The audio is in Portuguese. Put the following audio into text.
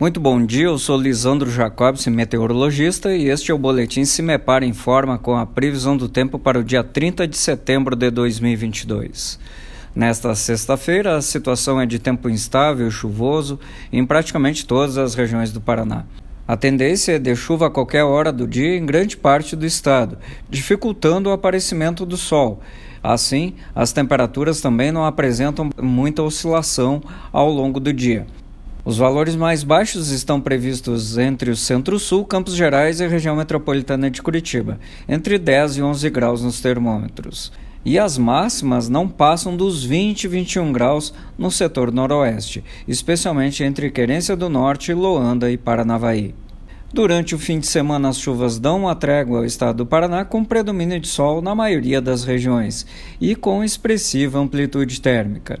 Muito bom dia, eu sou Lisandro Jacobs, meteorologista, e este é o Boletim Cimepar Informa com a previsão do tempo para o dia 30 de setembro de 2022. Nesta sexta-feira, a situação é de tempo instável chuvoso em praticamente todas as regiões do Paraná. A tendência é de chuva a qualquer hora do dia em grande parte do estado, dificultando o aparecimento do sol. Assim, as temperaturas também não apresentam muita oscilação ao longo do dia. Os valores mais baixos estão previstos entre o Centro-Sul, Campos Gerais e a região metropolitana de Curitiba, entre 10 e 11 graus nos termômetros. E as máximas não passam dos 20 e 21 graus no setor noroeste, especialmente entre Querência do Norte, Loanda e Paranavaí. Durante o fim de semana, as chuvas dão uma trégua ao estado do Paraná com predomínio de sol na maioria das regiões e com expressiva amplitude térmica.